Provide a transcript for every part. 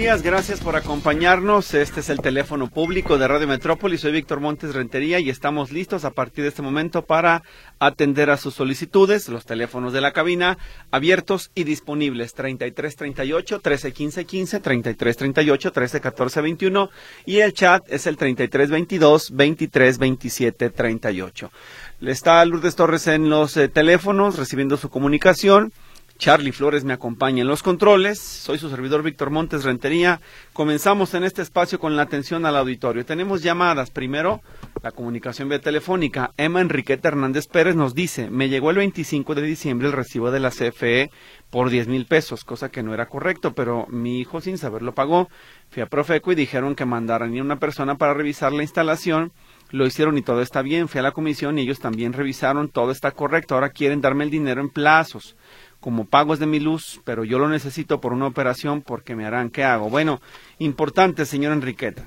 días, gracias por acompañarnos. Este es el teléfono público de Radio Metrópoli. Soy Víctor Montes Rentería y estamos listos a partir de este momento para atender a sus solicitudes. Los teléfonos de la cabina abiertos y disponibles 3338 1315 15, 3338 1314 21 y el chat es el 3322 2327 38. Le está Lourdes Torres en los eh, teléfonos recibiendo su comunicación. Charlie Flores me acompaña en los controles. Soy su servidor Víctor Montes Rentería. Comenzamos en este espacio con la atención al auditorio. Tenemos llamadas. Primero, la comunicación vía telefónica. Emma Enriqueta Hernández Pérez nos dice, me llegó el 25 de diciembre el recibo de la CFE por 10 mil pesos, cosa que no era correcto, pero mi hijo sin saberlo pagó. Fui a Profeco y dijeron que mandaran a una persona para revisar la instalación. Lo hicieron y todo está bien. Fui a la comisión y ellos también revisaron, todo está correcto. Ahora quieren darme el dinero en plazos como pagos de mi luz, pero yo lo necesito por una operación porque me harán, ¿qué hago? Bueno, importante, señor Enriqueta.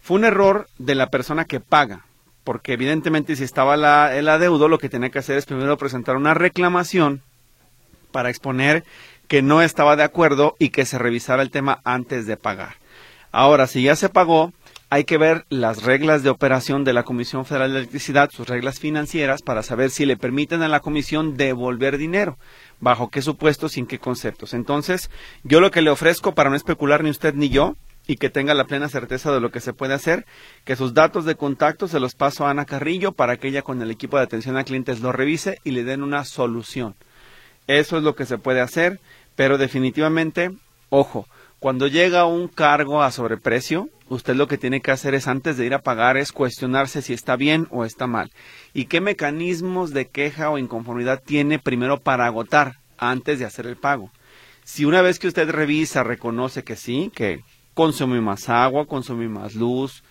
Fue un error de la persona que paga, porque evidentemente si estaba la, el adeudo, lo que tenía que hacer es primero presentar una reclamación para exponer que no estaba de acuerdo y que se revisara el tema antes de pagar. Ahora, si ya se pagó, hay que ver las reglas de operación de la Comisión Federal de Electricidad, sus reglas financieras, para saber si le permiten a la Comisión devolver dinero bajo qué supuestos y en qué conceptos. Entonces, yo lo que le ofrezco para no especular ni usted ni yo y que tenga la plena certeza de lo que se puede hacer, que sus datos de contacto se los paso a Ana Carrillo para que ella con el equipo de atención a clientes lo revise y le den una solución. Eso es lo que se puede hacer, pero definitivamente, ojo, cuando llega un cargo a sobreprecio, usted lo que tiene que hacer es antes de ir a pagar es cuestionarse si está bien o está mal. ¿Y qué mecanismos de queja o inconformidad tiene primero para agotar antes de hacer el pago? Si una vez que usted revisa reconoce que sí, que consume más agua, consume más luz,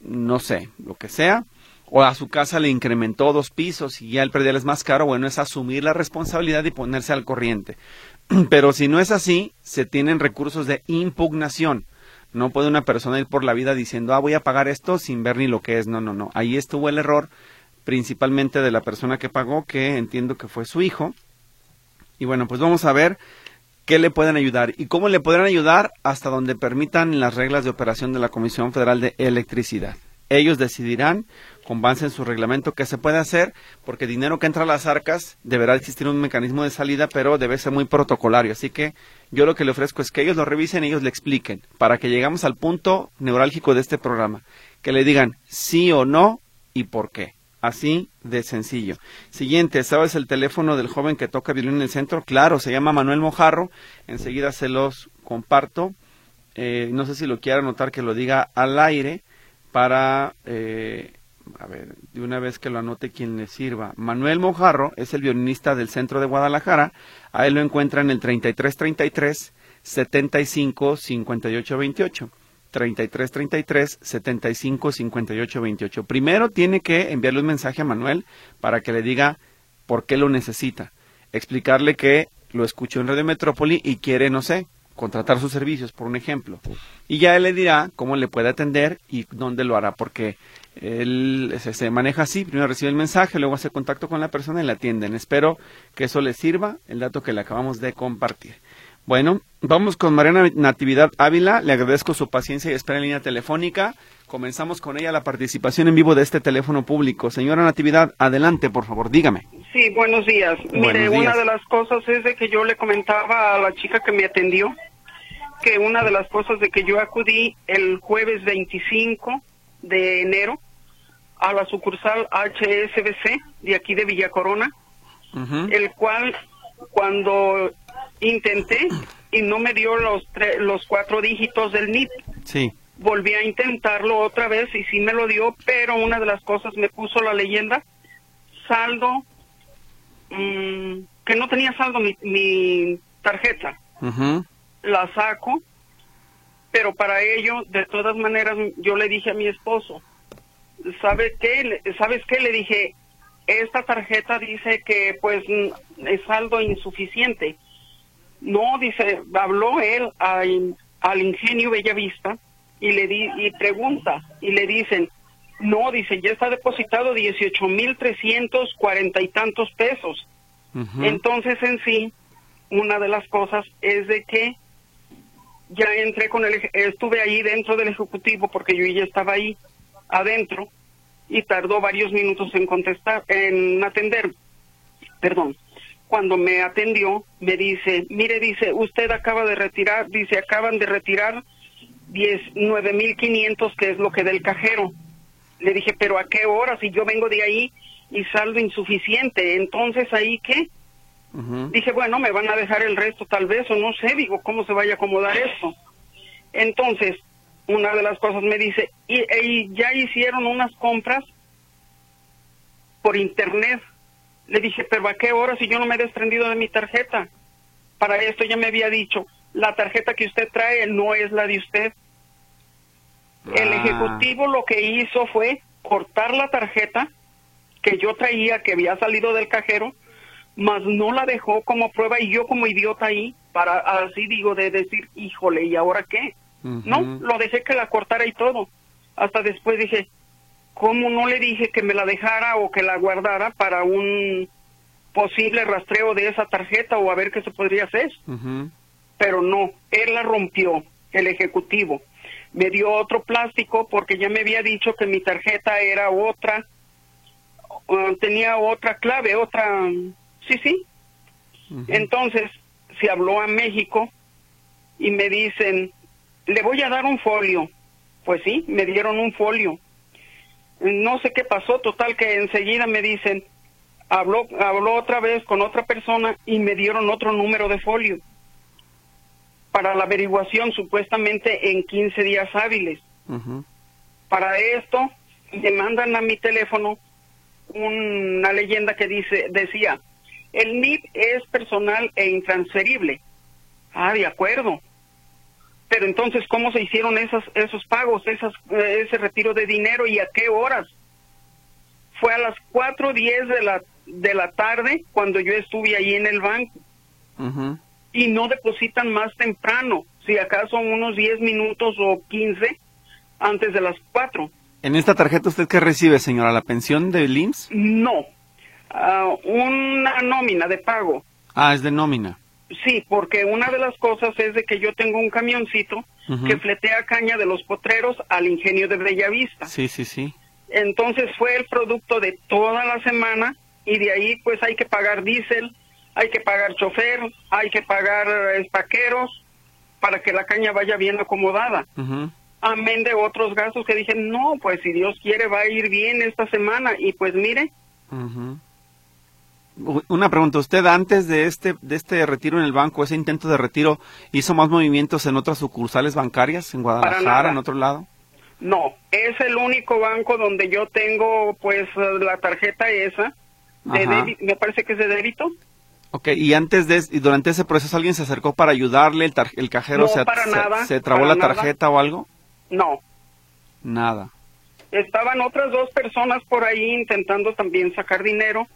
no sé, lo que sea, o a su casa le incrementó dos pisos y ya el predial es más caro, bueno, es asumir la responsabilidad y ponerse al corriente. Pero si no es así, se tienen recursos de impugnación. No puede una persona ir por la vida diciendo, ah, voy a pagar esto sin ver ni lo que es. No, no, no. Ahí estuvo el error, principalmente de la persona que pagó, que entiendo que fue su hijo. Y bueno, pues vamos a ver qué le pueden ayudar y cómo le podrán ayudar hasta donde permitan las reglas de operación de la Comisión Federal de Electricidad. Ellos decidirán con base en su reglamento qué se puede hacer, porque dinero que entra a las arcas deberá existir un mecanismo de salida, pero debe ser muy protocolario. Así que yo lo que le ofrezco es que ellos lo revisen y ellos le expliquen, para que llegamos al punto neurálgico de este programa, que le digan sí o no y por qué. Así de sencillo. Siguiente, ¿sabes el teléfono del joven que toca violín en el centro? Claro, se llama Manuel Mojarro. Enseguida se los comparto. Eh, no sé si lo quiera anotar que lo diga al aire para eh, a ver, de una vez que lo anote quien le sirva. Manuel Mojarro es el violinista del centro de Guadalajara. A él lo encuentra en el 3333 75 58 28. 33 33 75 58 28. Primero tiene que enviarle un mensaje a Manuel para que le diga por qué lo necesita. Explicarle que lo escuchó en Radio Metrópoli y quiere, no sé, contratar sus servicios, por un ejemplo. Y ya él le dirá cómo le puede atender y dónde lo hará, porque él se, maneja así, primero recibe el mensaje, luego hace contacto con la persona y la atienden. Espero que eso le sirva, el dato que le acabamos de compartir. Bueno, vamos con Mariana Natividad Ávila, le agradezco su paciencia y espera en línea telefónica. Comenzamos con ella la participación en vivo de este teléfono público. Señora Natividad, adelante, por favor, dígame. Sí, buenos días. Mire, una de las cosas es de que yo le comentaba a la chica que me atendió que una de las cosas de que yo acudí el jueves 25 de enero a la sucursal HSBC de aquí de Villa Corona, el cual cuando intenté y no me dio los los cuatro dígitos del NIP. Sí. Volví a intentarlo otra vez y sí me lo dio, pero una de las cosas me puso la leyenda saldo mm, que no tenía saldo mi, tarjeta. La saco pero para ello, de todas maneras, yo le dije a mi esposo, ¿sabe qué? ¿Sabes qué? Le dije, esta tarjeta dice que pues es saldo insuficiente. No, dice, habló él al, al ingenio Bellavista y le di, y pregunta y le dicen, no, dice, ya está depositado dieciocho mil trescientos cuarenta y tantos pesos. Entonces en sí, una de las cosas es de que ya entré con el, estuve ahí dentro del ejecutivo porque yo ya estaba ahí adentro y tardó varios minutos en contestar, en atender. Perdón. Cuando me atendió, me dice, mire, dice, usted acaba de retirar, dice, acaban de retirar nueve mil quinientos, que es lo que del cajero. Le dije, pero ¿a qué hora? Si yo vengo de ahí y saldo insuficiente, entonces ahí qué? Dije, bueno, me van a dejar el resto tal vez, o no sé, digo, ¿cómo se vaya a acomodar esto? Entonces, una de las cosas me dice, y, ya hicieron unas compras por internet. Le dije, pero ¿a qué hora si yo no me he desprendido de mi tarjeta? Para esto ya me había dicho, la tarjeta que usted trae no es la de usted. El ah. ejecutivo lo que hizo fue cortar la tarjeta que yo traía, que había salido del cajero, mas no la dejó como prueba y yo como idiota ahí, para así digo, de decir, híjole, ¿y ahora qué? No, lo dejé que la cortara y todo. Hasta después dije, ¿cómo no le dije que me la dejara o que la guardara para un posible rastreo de esa tarjeta o a ver qué se podría hacer? Pero no, él la rompió, el ejecutivo. Me dio otro plástico porque ya me había dicho que mi tarjeta era otra, tenía otra clave, otra Sí, sí. Entonces, se habló a México y me dicen, le voy a dar un folio. Pues sí, me dieron un folio. No sé qué pasó, total que enseguida me dicen, habló, habló otra vez con otra persona y me dieron otro número de folio para la averiguación supuestamente en 15 días hábiles. Para esto me mandan a mi teléfono una leyenda que dice decía el NIP es personal e intransferible. Ah, de acuerdo. Pero entonces, ¿cómo se hicieron esos, esos pagos, esas, eh, ese retiro de dinero y a qué horas? Fue a las 4.10 de la, de la tarde cuando yo estuve ahí en el banco. Y no depositan más temprano, si acaso unos 10 minutos o 15 antes de las 4. ¿En esta tarjeta usted qué recibe, señora? ¿La pensión de IMSS? No, uh, una nómina de pago. Ah, es de nómina. Sí, porque una de las cosas es de que yo tengo un camioncito que fletea caña de los potreros al ingenio de Bellavista. Sí, sí, sí. Entonces fue el producto de toda la semana y de ahí pues hay que pagar diésel, hay que pagar chofer, hay que pagar espaqueros para que la caña vaya bien acomodada. Amén de otros gastos que dije, no, pues si Dios quiere va a ir bien esta semana y pues mire, una pregunta, ¿usted antes de este, de este retiro en el banco, ese intento de retiro, hizo más movimientos en otras sucursales bancarias, en Guadalajara, en otro lado? No, es el único banco donde yo tengo pues la tarjeta esa, de me parece que es de débito. Ok, y antes de, y durante ese proceso alguien se acercó para ayudarle, el, el cajero se, se, trabó la tarjeta o algo? No. Nada. Estaban otras dos personas por ahí intentando también sacar dinero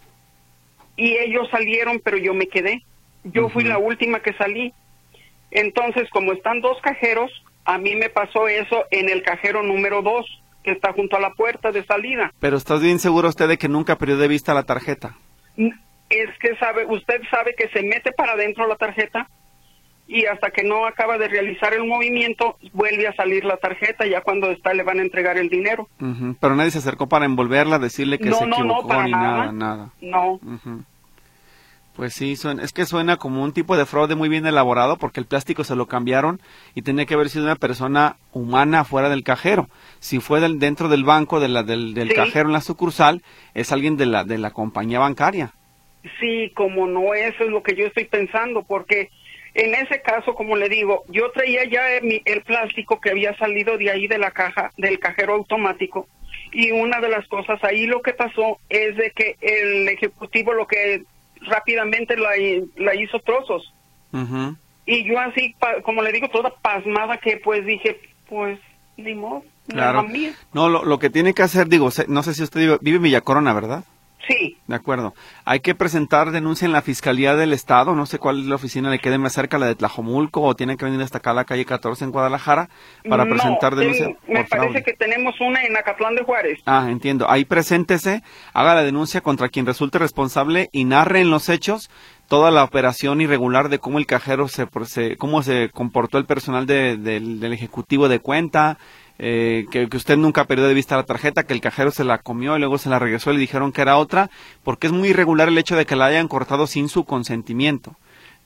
y ellos salieron, pero yo me quedé. Yo fui la última que salí. Entonces, como están dos cajeros, a mí me pasó eso en el cajero número dos, que está junto a la puerta de salida. Pero ¿estás bien seguro usted de que nunca perdió de vista la tarjeta? Es que sabe, usted sabe que se mete para adentro la tarjeta y hasta que no acaba de realizar el movimiento vuelve a salir la tarjeta ya cuando está le van a entregar el dinero. Pero nadie se acercó para envolverla decirle que se equivocó no, ni nada nada, no. Pues sí es que suena como un tipo de fraude muy bien elaborado porque el plástico se lo cambiaron y tenía que haber sido una persona humana fuera del cajero. Si fue del, dentro del banco de la, del, cajero en la sucursal es alguien de la de la compañía bancaria. Sí como no eso es lo que yo estoy pensando porque en ese caso, como le digo, yo traía ya el, plástico que había salido de ahí de la caja, del cajero automático, y una de las cosas ahí lo que pasó es de que el ejecutivo lo que rápidamente la, la hizo trozos. Y yo así, como le digo, toda pasmada que pues dije, pues ni modo. Claro. No, lo, lo, que tiene que hacer, digo, no sé si usted vive, vive en Villa Corona, ¿verdad? Sí. De acuerdo. Hay que presentar denuncia en la Fiscalía del Estado, no sé cuál es la oficina le quede más cerca, la de Tlajomulco, o tiene que venir hasta acá a la calle 14 en Guadalajara para presentar denuncia. me parece que tenemos una en Acatlán de Juárez. Ah, entiendo. Ahí preséntese, haga la denuncia contra quien resulte responsable y narre en los hechos toda la operación irregular de cómo el cajero se, cómo se comportó el personal del ejecutivo de cuenta, eh, que, usted nunca perdió de vista la tarjeta, que el cajero se la comió y luego se la regresó y le dijeron que era otra, porque es muy irregular el hecho de que la hayan cortado sin su consentimiento.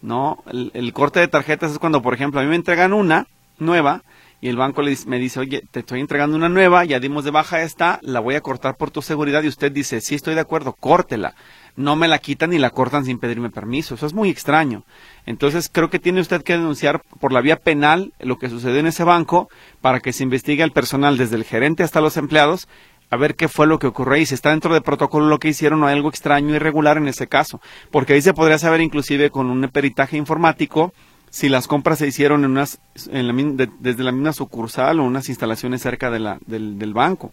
¿No? El, corte de tarjetas es cuando, por ejemplo, a mí me entregan una nueva y el banco le, me dice, oye, te estoy entregando una nueva, ya dimos de baja esta, la voy a cortar por tu seguridad y usted dice, sí, estoy de acuerdo, córtela no me la quitan ni la cortan sin pedirme permiso. Eso es muy extraño. Entonces creo que tiene usted que denunciar por la vía penal lo que sucedió en ese banco para que se investigue al personal desde el gerente hasta los empleados a ver qué fue lo que ocurrió y si está dentro del protocolo lo que hicieron o hay algo extraño, irregular en ese caso. Porque ahí se podría saber inclusive con un peritaje informático si las compras se hicieron en unas, desde la misma sucursal o unas instalaciones cerca de la, del banco.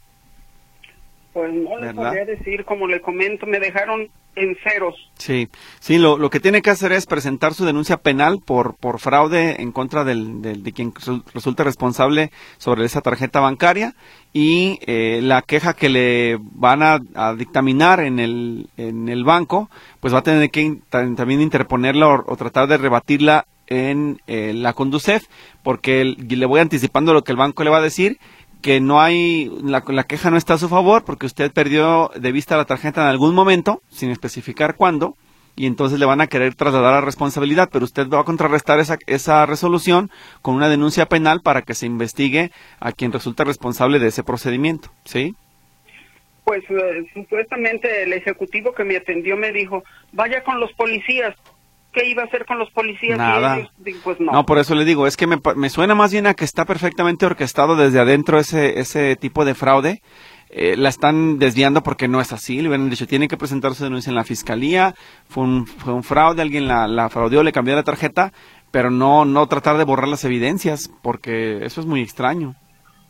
Pues no le podría decir, como le comento, me dejaron en ceros. Sí, sí, lo, lo que tiene que hacer es presentar su denuncia penal por, por fraude en contra del, de quien resulte responsable sobre esa tarjeta bancaria y eh, la queja que le van a, dictaminar en el, en el banco, pues va a tener que también interponerla o, tratar de rebatirla en eh, la Conducef, porque le voy anticipando lo que el banco le va a decir que no hay, la, la, queja no está a su favor porque usted perdió de vista la tarjeta en algún momento, sin especificar cuándo, y entonces le van a querer trasladar la responsabilidad, pero usted va a contrarrestar esa, esa resolución con una denuncia penal para que se investigue a quien resulta responsable de ese procedimiento, ¿sí? Pues eh, supuestamente el ejecutivo que me atendió me dijo, vaya con los policías, qué iba a hacer con los policías Nada. pues no. por eso le digo, es que me, me, suena más bien a que está perfectamente orquestado desde adentro ese, ese tipo de fraude. Eh, la están desviando porque no es así. Le hubieran dicho, tiene que presentar su denuncia en la fiscalía, fue un, fue un fraude, alguien la, la fraudeó, le cambió la tarjeta, pero no, no tratar de borrar las evidencias, porque eso es muy extraño.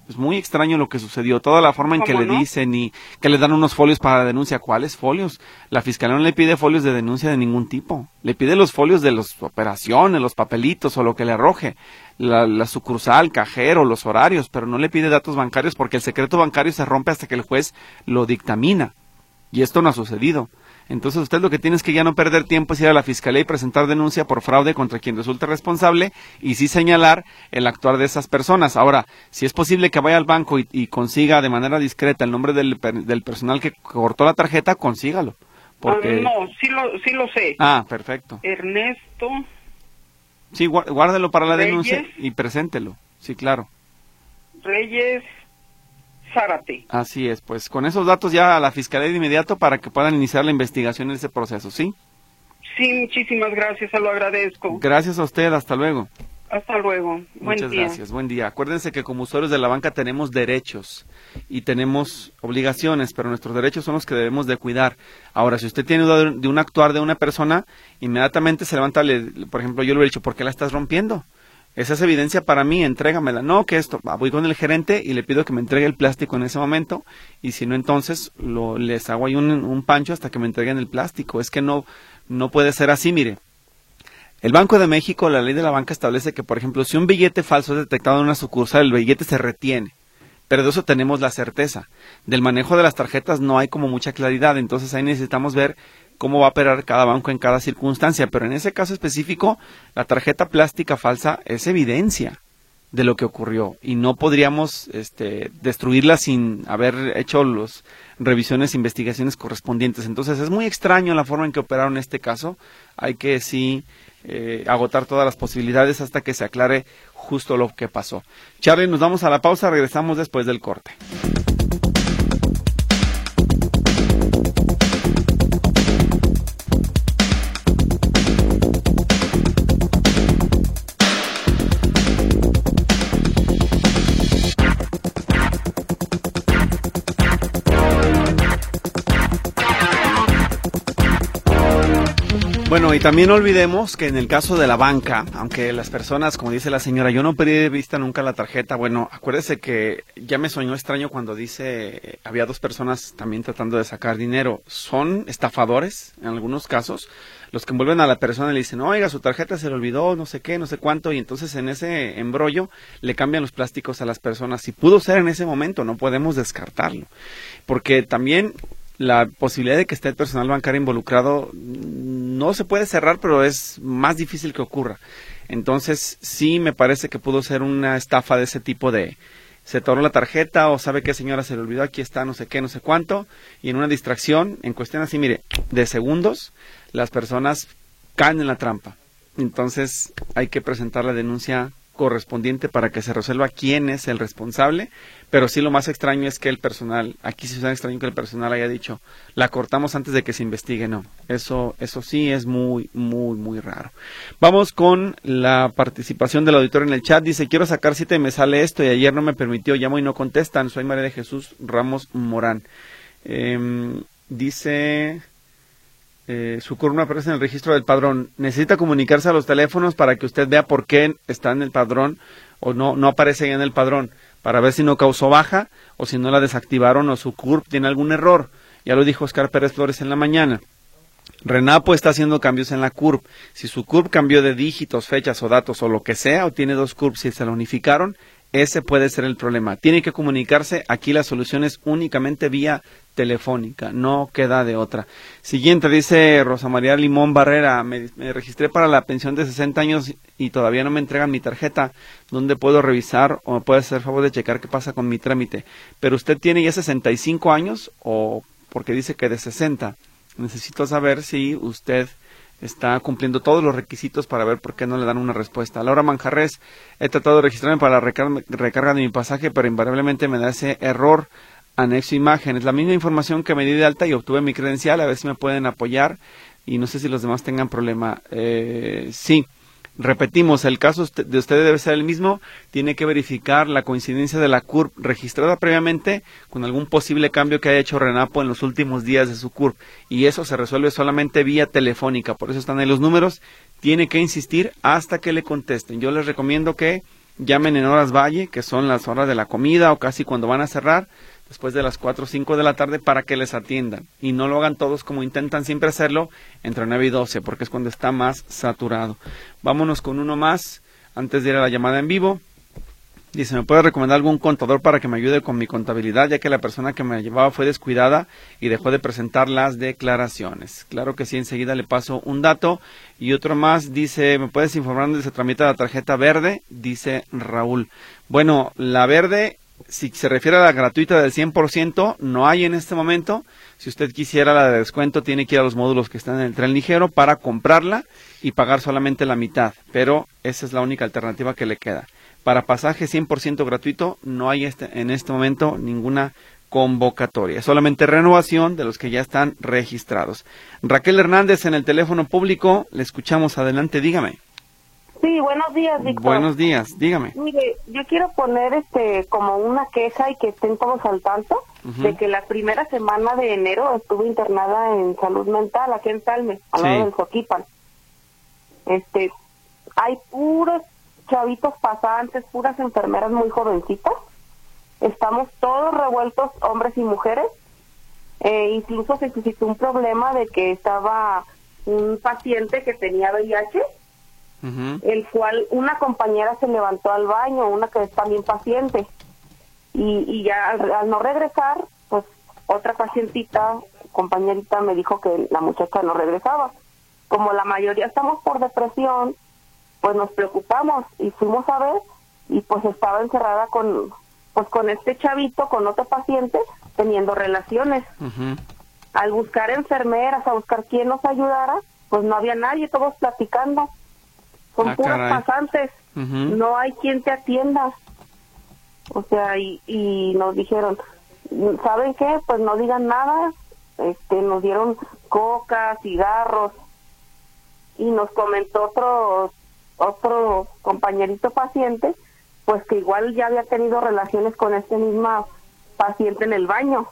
Es muy extraño lo que sucedió, toda la forma en que le dicen y que le dan unos folios para la denuncia. ¿Cuáles folios? La fiscalía no le pide folios de denuncia de ningún tipo. Le pide los folios de las operaciones, los papelitos o lo que le arroje. La, la, sucursal, cajero, los horarios, pero no le pide datos bancarios porque el secreto bancario se rompe hasta que el juez lo dictamina. Y esto no ha sucedido. Entonces usted lo que tiene es que ya no perder tiempo es ir a la fiscalía y presentar denuncia por fraude contra quien resulte responsable y sí señalar el actuar de esas personas. Ahora, si es posible que vaya al banco y, consiga de manera discreta el nombre del, del, personal que cortó la tarjeta, consígalo. Porque... no, sí lo, sí lo sé. Ah, perfecto. Ernesto. Sí, guárdelo para la denuncia y preséntelo. Sí, claro. Reyes Zárate. Así es, pues con esos datos ya a la fiscalía de inmediato para que puedan iniciar la investigación en ese proceso, ¿sí? Sí, muchísimas gracias, se lo agradezco. Gracias a usted, hasta luego. Hasta luego. Buen Muchas gracias, buen día. Acuérdense que como usuarios de la banca tenemos derechos y tenemos obligaciones, pero nuestros derechos son los que debemos de cuidar. Ahora, si usted tiene duda de un actuar de una persona, inmediatamente se levanta, por ejemplo, yo le he dicho, ¿por qué la estás rompiendo? Esa es evidencia para mí, entrégamela. No, que esto, voy con el gerente y le pido que me entregue el plástico en ese momento y si no, entonces lo, les hago ahí un, un pancho hasta que me entreguen el plástico. Es que no, no puede ser así, mire. El Banco de México, la ley de la banca establece que, por ejemplo, si un billete falso es detectado en una sucursal, el billete se retiene. Pero de eso tenemos la certeza. Del manejo de las tarjetas no hay como mucha claridad, entonces ahí necesitamos ver cómo va a operar cada banco en cada circunstancia, pero en ese caso específico, la tarjeta plástica falsa es evidencia de lo que ocurrió y no podríamos este, destruirla sin haber hecho las revisiones e investigaciones correspondientes. Entonces es muy extraño la forma en que operaron este caso. Hay que sí eh, agotar todas las posibilidades hasta que se aclare justo lo que pasó. Charlie, nos vamos a la pausa, regresamos después del corte. Y también olvidemos que en el caso de la banca, aunque las personas, como dice la señora, yo no perdí de vista nunca la tarjeta, bueno, acuérdese que ya me soñó extraño cuando dice, había dos personas también tratando de sacar dinero. Son estafadores, en algunos casos, los que envuelven a la persona y le dicen, oiga, su tarjeta se le olvidó, no sé qué, no sé cuánto, y entonces en ese embrollo le cambian los plásticos a las personas. Si pudo ser en ese momento, no podemos descartarlo. Porque también la posibilidad de que esté el personal bancario involucrado no se puede cerrar, pero es más difícil que ocurra. Entonces, sí me parece que pudo ser una estafa de ese tipo de se tornó la tarjeta o sabe que señora se le olvidó, aquí está no sé qué, no sé cuánto, y en una distracción, en cuestión así, mire, de segundos, las personas caen en la trampa. Entonces, hay que presentar la denuncia correspondiente para que se resuelva quién es el responsable, pero sí lo más extraño es que el personal, aquí sí es extraño que el personal haya dicho, la cortamos antes de que se investigue, no, eso, eso sí es muy, muy, muy raro. Vamos con la participación del auditor en el chat, dice, quiero sacar cita y me sale esto y ayer no me permitió, llamo y no contestan, soy María de Jesús Ramos Morán. Em, dice eh, su CURP no aparece en el registro del padrón. Necesita comunicarse a los teléfonos para que usted vea por qué está en el padrón o no, no aparece en el padrón, para ver si no causó baja o si no la desactivaron o su CURP tiene algún error. Ya lo dijo Oscar Pérez Flores en la mañana. Renapo está haciendo cambios en la CURP. Si su CURP cambió de dígitos, fechas o datos o lo que sea, o tiene dos CURPs y se la unificaron, ese puede ser el problema. Tiene que comunicarse. Aquí la solución es únicamente vía telefónica. No queda de otra. Siguiente, dice Rosa María Limón Barrera. Me, registré para la pensión de 60 años y todavía no me entregan mi tarjeta. ¿Dónde puedo revisar o me puede hacer favor de checar qué pasa con mi trámite? Pero usted tiene ya 65 años o porque dice que de 60. Necesito saber si usted está cumpliendo todos los requisitos para ver por qué no le dan una respuesta. Laura Manjarres, he tratado de registrarme para la recarga, de mi pasaje, pero invariablemente me da ese error anexo imágenes. La misma información que me di de alta y obtuve mi credencial, a ver si me pueden apoyar y no sé si los demás tengan problema. Eh, sí, Repetimos, el caso de usted debe ser el mismo, tiene que verificar la coincidencia de la CURP registrada previamente con algún posible cambio que haya hecho Renapo en los últimos días de su CURP y eso se resuelve solamente vía telefónica, por eso están ahí los números, tiene que insistir hasta que le contesten. Yo les recomiendo que llamen en horas valle, que son las horas de la comida o casi cuando van a cerrar, después de las 4 o 5 de la tarde para que les atiendan. Y no lo hagan todos como intentan siempre hacerlo entre 9 y 12, porque es cuando está más saturado. Vámonos con uno más antes de ir a la llamada en vivo. Dice, ¿me puede recomendar algún contador para que me ayude con mi contabilidad, ya que la persona que me llevaba fue descuidada y dejó de presentar las declaraciones? Claro que sí, enseguida le paso un dato. Y otro más dice, ¿me puedes informar dónde se tramita la tarjeta verde? Dice Raúl. Bueno, la verde si se refiere a la gratuita del 100%, no hay en este momento. Si usted quisiera la de descuento, tiene que ir a los módulos que están en el tren ligero para comprarla y pagar solamente la mitad. Pero esa es la única alternativa que le queda. Para pasaje 100% gratuito, no hay este, en este momento ninguna convocatoria. Solamente renovación de los que ya están registrados. Raquel Hernández en el teléfono público. Le escuchamos adelante. Dígame. Sí, buenos días, Víctor. Buenos días, dígame. Mire, yo quiero poner este como una queja y que estén todos al tanto de que la primera semana de enero estuve internada en salud mental aquí en Salme, al lado del Joquipan. Este, hay puros chavitos pasantes, puras enfermeras muy jovencitas. Estamos todos revueltos, hombres y mujeres. Eh, incluso se suscitó un problema de que estaba un paciente que tenía VIH el cual una compañera se levantó al baño, una que es también paciente, y, y ya al, no regresar, pues otra pacientita, compañerita, me dijo que la muchacha no regresaba. Como la mayoría estamos por depresión, pues nos preocupamos y fuimos a ver y pues estaba encerrada con pues con este chavito, con otro paciente, teniendo relaciones. Al buscar enfermeras, a buscar quién nos ayudara, pues no había nadie, todos platicando son ah, puros pasantes, no hay quien te atienda. O sea, y, y nos dijeron, ¿saben qué? Pues no digan nada, este, nos dieron coca, cigarros, y nos comentó otro, otro compañerito paciente, pues que igual ya había tenido relaciones con este mismo paciente en el baño.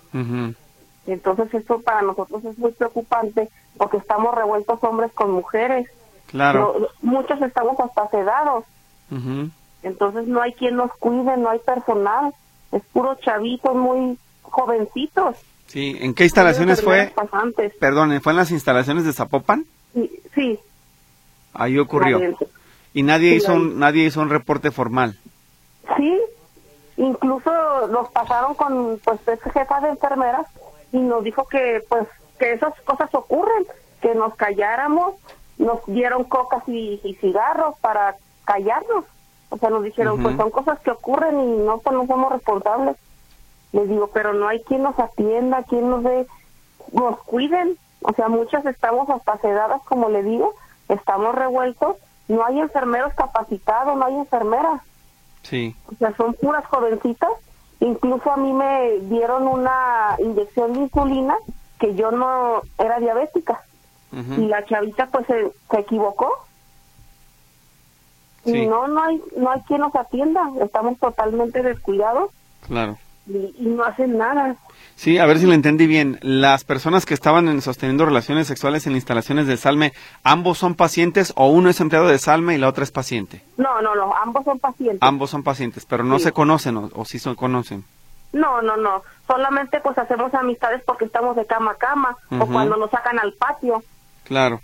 Entonces eso para nosotros es muy preocupante porque estamos revueltos hombres con mujeres. Claro. muchos estamos hasta sedados. Entonces no hay quien nos cuide, no hay personal. Es puro chavitos muy jovencitos. Sí, ¿en qué instalaciones fue? Perdón, ¿fue en las instalaciones de Zapopan? Sí. sí. Ahí ocurrió. Y nadie hizo un, nadie hizo un reporte formal. Sí, incluso nos pasaron con pues jefa de enfermeras y nos dijo que pues que esas cosas ocurren, que nos calláramos, nos dieron cocas y, cigarros para callarnos. O sea, nos dijeron, pues son cosas que ocurren y no, pues no somos responsables. Les digo, pero no hay quien nos atienda, quien nos dé, nos cuiden. O sea, muchas estamos hasta sedadas, como le digo, estamos revueltos. No hay enfermeros capacitados, no hay enfermeras. Sí. O sea, son puras jovencitas. Incluso a mí me dieron una inyección de insulina que yo no era diabética. Y la chavita pues se, equivocó. Y no, no hay, no hay quien nos atienda. Estamos totalmente descuidados. Claro. Y, no hacen nada. Sí, a ver si lo entendí bien. Las personas que estaban sosteniendo relaciones sexuales en instalaciones de Salme, ¿ambos son pacientes o uno es empleado de Salme y la otra es paciente? No, no, no, ambos son pacientes. Ambos son pacientes, pero no se conocen o, o sí se conocen. No, no, no. Solamente pues hacemos amistades porque estamos de cama a cama o cuando nos sacan al patio. Claro.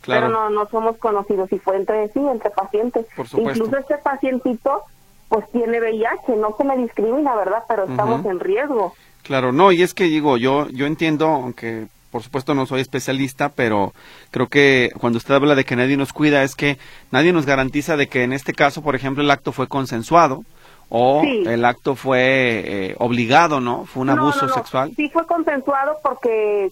Claro. Pero no, no somos conocidos y fue entre sí, entre pacientes. Por supuesto. Incluso este pacientito pues tiene VIH, no se me discrimina, ¿verdad? Pero estamos en riesgo. Claro, no, y es que digo, yo yo entiendo, aunque por supuesto no soy especialista, pero creo que cuando usted habla de que nadie nos cuida es que nadie nos garantiza de que en este caso, por ejemplo, el acto fue consensuado o el acto fue eh, obligado, ¿no? Fue un abuso sexual. Sí fue consensuado porque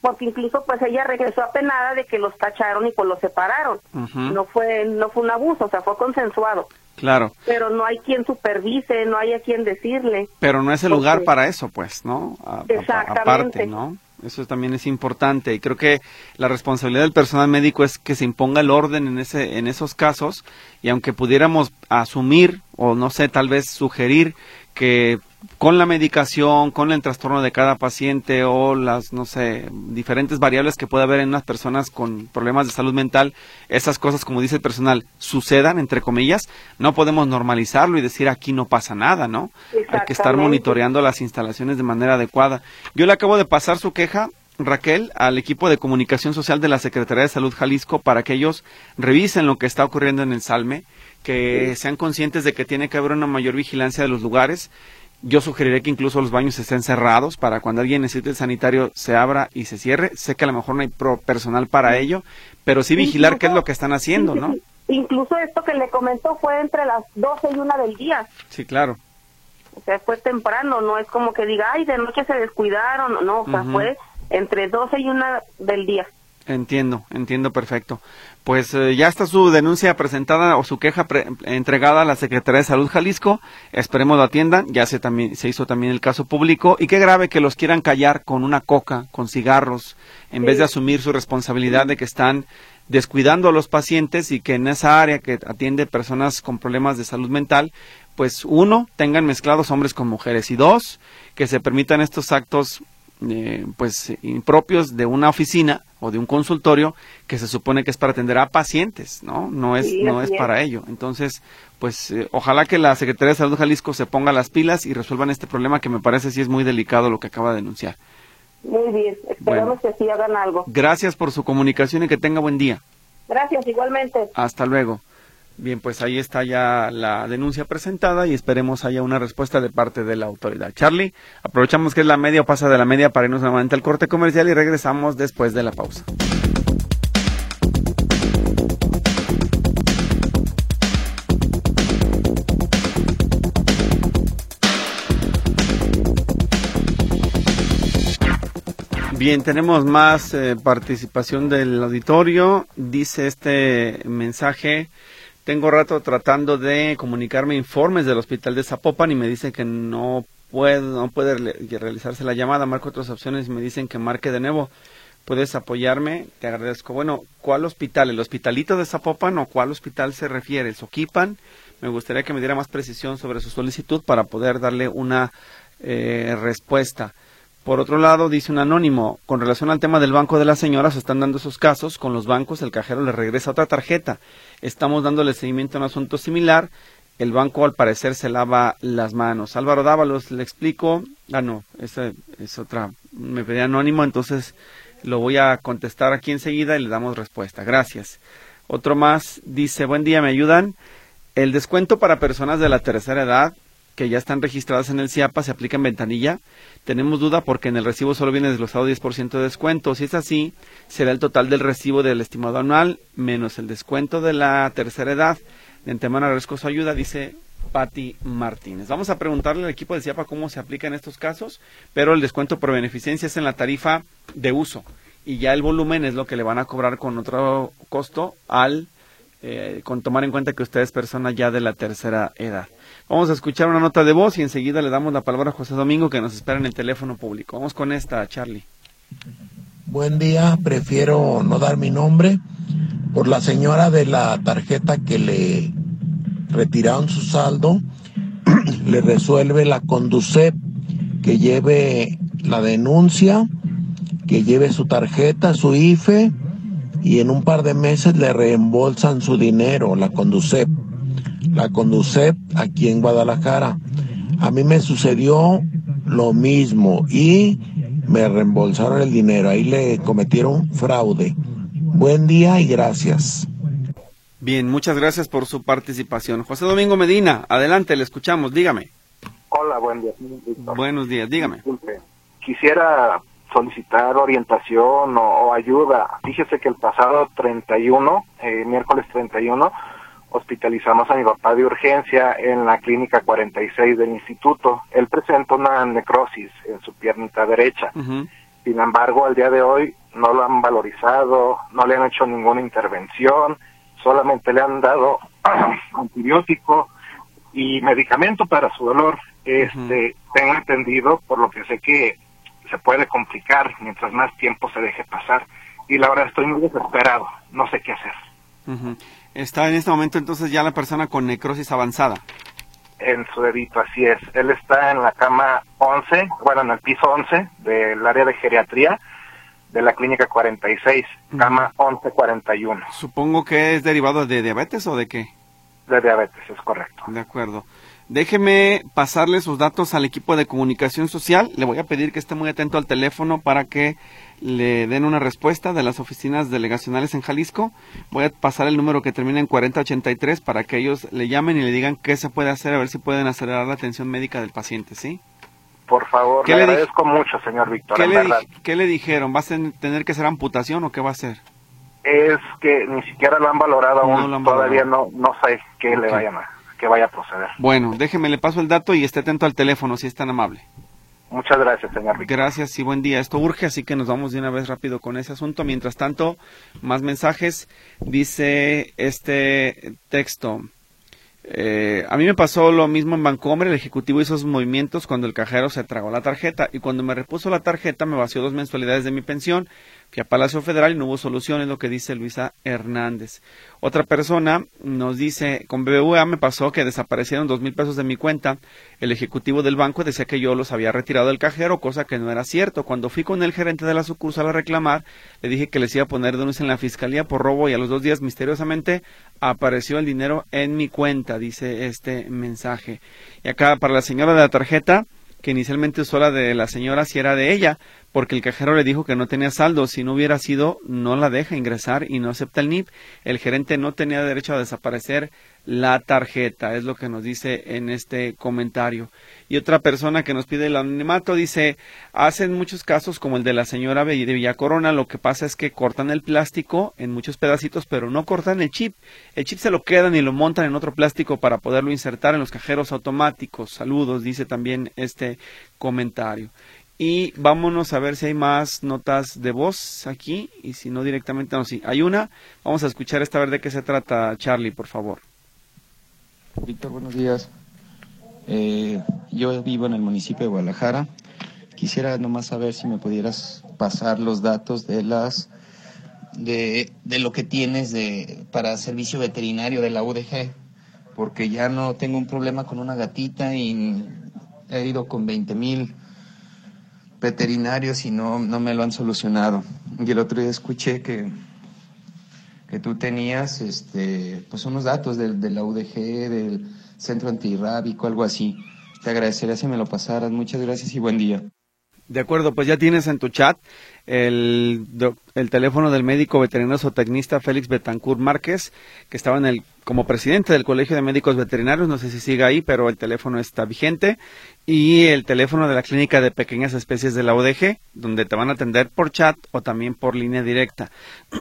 porque incluso pues ella regresó apenada de que los tacharon y pues los separaron. No fue no fue un abuso, o sea, fue consensuado. Claro. Pero no hay quien supervise, no hay a quien decirle. Pero no es el lugar para eso, pues, ¿no? Exactamente. aparte, ¿no? Eso también es importante y creo que la responsabilidad del personal médico es que se imponga el orden en ese en esos casos y aunque pudiéramos asumir o no sé, tal vez sugerir que con la medicación, con el trastorno de cada paciente o las, no sé, diferentes variables que puede haber en unas personas con problemas de salud mental, esas cosas, como dice el personal, sucedan, entre comillas, no podemos normalizarlo y decir aquí no pasa nada, ¿no? Hay que estar monitoreando las instalaciones de manera adecuada. Yo le acabo de pasar su queja Raquel, al equipo de comunicación social de la Secretaría de Salud Jalisco para que ellos revisen lo que está ocurriendo en el Salme, que sean conscientes de que tiene que haber una mayor vigilancia de los lugares yo sugeriré que incluso los baños estén cerrados para cuando alguien necesite el sanitario se abra y se cierre. Sé que a lo mejor no hay personal para ello, pero sí vigilar qué es lo que están haciendo, ¿no? Incluso esto que le comentó fue entre las 12 y 1 del día. Sí, claro. O sea, fue temprano, no es como que diga, ay, de noche se descuidaron, no, o sea, fue entre 12 y 1 del día. Entiendo, entiendo perfecto. Pues eh, ya está su denuncia presentada o su queja entregada a la Secretaría de Salud Jalisco. Esperemos lo atiendan. Ya se, también, se hizo también el caso público. Y qué grave que los quieran callar con una coca, con cigarros, en vez de asumir su responsabilidad de que están descuidando a los pacientes y que en esa área que atiende personas con problemas de salud mental, pues uno, tengan mezclados hombres con mujeres y dos, que se permitan estos actos eh, pues impropios de una oficina o de un consultorio que se supone que es para atender a pacientes, ¿no? No es no es, para ello. Entonces, pues eh, ojalá que la Secretaría de Salud de Jalisco se ponga las pilas y resuelvan este problema que me parece sí es muy delicado lo que acaba de denunciar. Muy bien, esperamos que sí hagan algo. Gracias por su comunicación y que tenga buen día. Gracias, igualmente. Hasta luego. Bien, pues ahí está ya la denuncia presentada y esperemos haya una respuesta de parte de la autoridad. Charlie, aprovechamos que es la media o pasa de la media para irnos nuevamente al corte comercial y regresamos después de la pausa. Bien, tenemos más eh, participación del auditorio. Dice este mensaje tengo rato tratando de comunicarme informes del hospital de Zapopan y me dicen que no puede, no puede realizarse la llamada. Marco otras opciones y me dicen que marque de nuevo. ¿Puedes apoyarme? Te agradezco. Bueno, ¿cuál hospital? ¿El hospitalito de Zapopan o cuál hospital se refiere? ¿El Soquipan? Me gustaría que me diera más precisión sobre su solicitud para poder darle una eh, respuesta. Por otro lado, dice un anónimo, con relación al tema del banco de la señora, se están dando esos casos, con los bancos el cajero le regresa otra tarjeta. Estamos dándole seguimiento a un asunto similar, el banco al parecer se lava las manos. Álvaro Dávalos, le explico, ah no, esa es otra, me pedí anónimo, entonces lo voy a contestar aquí enseguida y le damos respuesta. Gracias. Otro más dice, buen día, ¿me ayudan? El descuento para personas de la tercera edad que ya están registradas en el CIAPA se aplica en ventanilla. Tenemos duda porque en el recibo solo viene desglosado 10% de descuento. Si es así, será el total del recibo del estimado anual menos el descuento de la tercera edad. De antemano agradezco su ayuda, dice Patti Martínez. Vamos a preguntarle al equipo de CIAPA cómo se aplica en estos casos, pero el descuento por beneficencia es en la tarifa de uso y ya el volumen es lo que le van a cobrar con otro costo al eh, con tomar en cuenta que usted es persona ya de la tercera edad. Vamos a escuchar una nota de voz y enseguida le damos la palabra a José Domingo que nos espera en el teléfono público. Vamos con esta, Charlie. Buen día, prefiero no dar mi nombre por la señora de la tarjeta que le retiraron su saldo, le resuelve la Conducep que lleve la denuncia, que lleve su tarjeta, su IFE y en un par de meses le reembolsan su dinero, la Conducep. La Conducep aquí en Guadalajara. A mí me sucedió lo mismo y me reembolsaron el dinero. Ahí le cometieron fraude. Buen día y gracias. Bien, muchas gracias por su participación. José Domingo Medina, adelante, le escuchamos, dígame. Hola, buen día. Buenos días, dígame. Quisiera solicitar orientación o, ayuda. Fíjese que el pasado 31, eh, miércoles 31, hospitalizamos a mi papá de urgencia en la clínica 46 del instituto. Él presenta una necrosis en su piernita derecha. Sin embargo, al día de hoy no lo han valorizado, no le han hecho ninguna intervención, solamente le han dado antibiótico y medicamento para su dolor. Este, tengo entendido, por lo que sé que se puede complicar mientras más tiempo se deje pasar. Y la verdad estoy muy desesperado, no sé qué hacer. Está en este momento entonces ya la persona con necrosis avanzada. En su dedito, así es. Él está en la cama 11, bueno, en el piso 11 del área de geriatría de la clínica 46, cama 1141. Supongo que es derivado de diabetes o de qué? De diabetes, es correcto. De acuerdo. Déjeme pasarle sus datos al equipo de comunicación social. Le voy a pedir que esté muy atento al teléfono para que le den una respuesta de las oficinas delegacionales en Jalisco. Voy a pasar el número que termina en 4083 para que ellos le llamen y le digan qué se puede hacer, a ver si pueden acelerar la atención médica del paciente, ¿sí? Por favor, le agradezco mucho, señor Víctor. ¿Qué, le, ¿Qué le dijeron? ¿Va a tener que hacer amputación o qué va a hacer? Es que ni siquiera lo han valorado aún, todavía no, no sé qué le vayan a que vaya a proceder. Bueno, déjeme, le paso el dato y esté atento al teléfono si es tan amable. Muchas gracias, señor. Gracias y buen día. Esto urge, así que nos vamos de una vez rápido con ese asunto. Mientras tanto, más mensajes. Dice este texto. Eh, a mí me pasó lo mismo en Bancomer, el ejecutivo hizo esos movimientos cuando el cajero se tragó la tarjeta y cuando me repuso la tarjeta me vació dos mensualidades de mi pensión que a Palacio Federal y no hubo solución, es lo que dice Luisa Hernández. Otra persona nos dice, con BBVA me pasó que desaparecieron dos mil pesos de mi cuenta. El ejecutivo del banco decía que yo los había retirado del cajero, cosa que no era cierto. Cuando fui con el gerente de la sucursal a reclamar, le dije que les iba a poner denuncia en la fiscalía por robo y a los dos días misteriosamente apareció el dinero en mi cuenta, dice este mensaje. Y acá para la señora de la tarjeta, que inicialmente usó la de la señora si era de ella, porque el cajero le dijo que no tenía saldo. Si no hubiera sido, no la deja ingresar y no acepta el NIP. El gerente no tenía derecho a desaparecer la tarjeta, es lo que nos dice en este comentario. Y otra persona que nos pide el anonimato dice, hacen muchos casos como el de la señora de Villa Corona, lo que pasa es que cortan el plástico en muchos pedacitos, pero no cortan el chip. El chip se lo quedan y lo montan en otro plástico para poderlo insertar en los cajeros automáticos. Saludos, dice también este comentario. Y vámonos a ver si hay más notas de voz aquí. Y si no directamente, no, sí, hay una. Vamos a escuchar esta, a ver de qué se trata, Charlie, por favor. Víctor, buenos días. Eh, yo vivo en el municipio de Guadalajara. Quisiera nomás saber si me pudieras pasar los datos de las de, de lo que tienes de para servicio veterinario de la UDG, porque ya no tengo un problema con una gatita y he ido con 20 mil veterinarios y no, no me lo han solucionado. Y el otro día escuché que, que tú tenías este, pues unos datos de, de la UDG, del centro antirrábico, algo así. Te agradecería si me lo pasaras. Muchas gracias y buen día. De acuerdo, pues ya tienes en tu chat el, el teléfono del médico veterinario zootecnista Félix Betancourt Márquez, que estaba en el, como presidente del Colegio de Médicos Veterinarios, no sé si sigue ahí, pero el teléfono está vigente, y el teléfono de la Clínica de Pequeñas Especies de la ODG, donde te van a atender por chat o también por línea directa.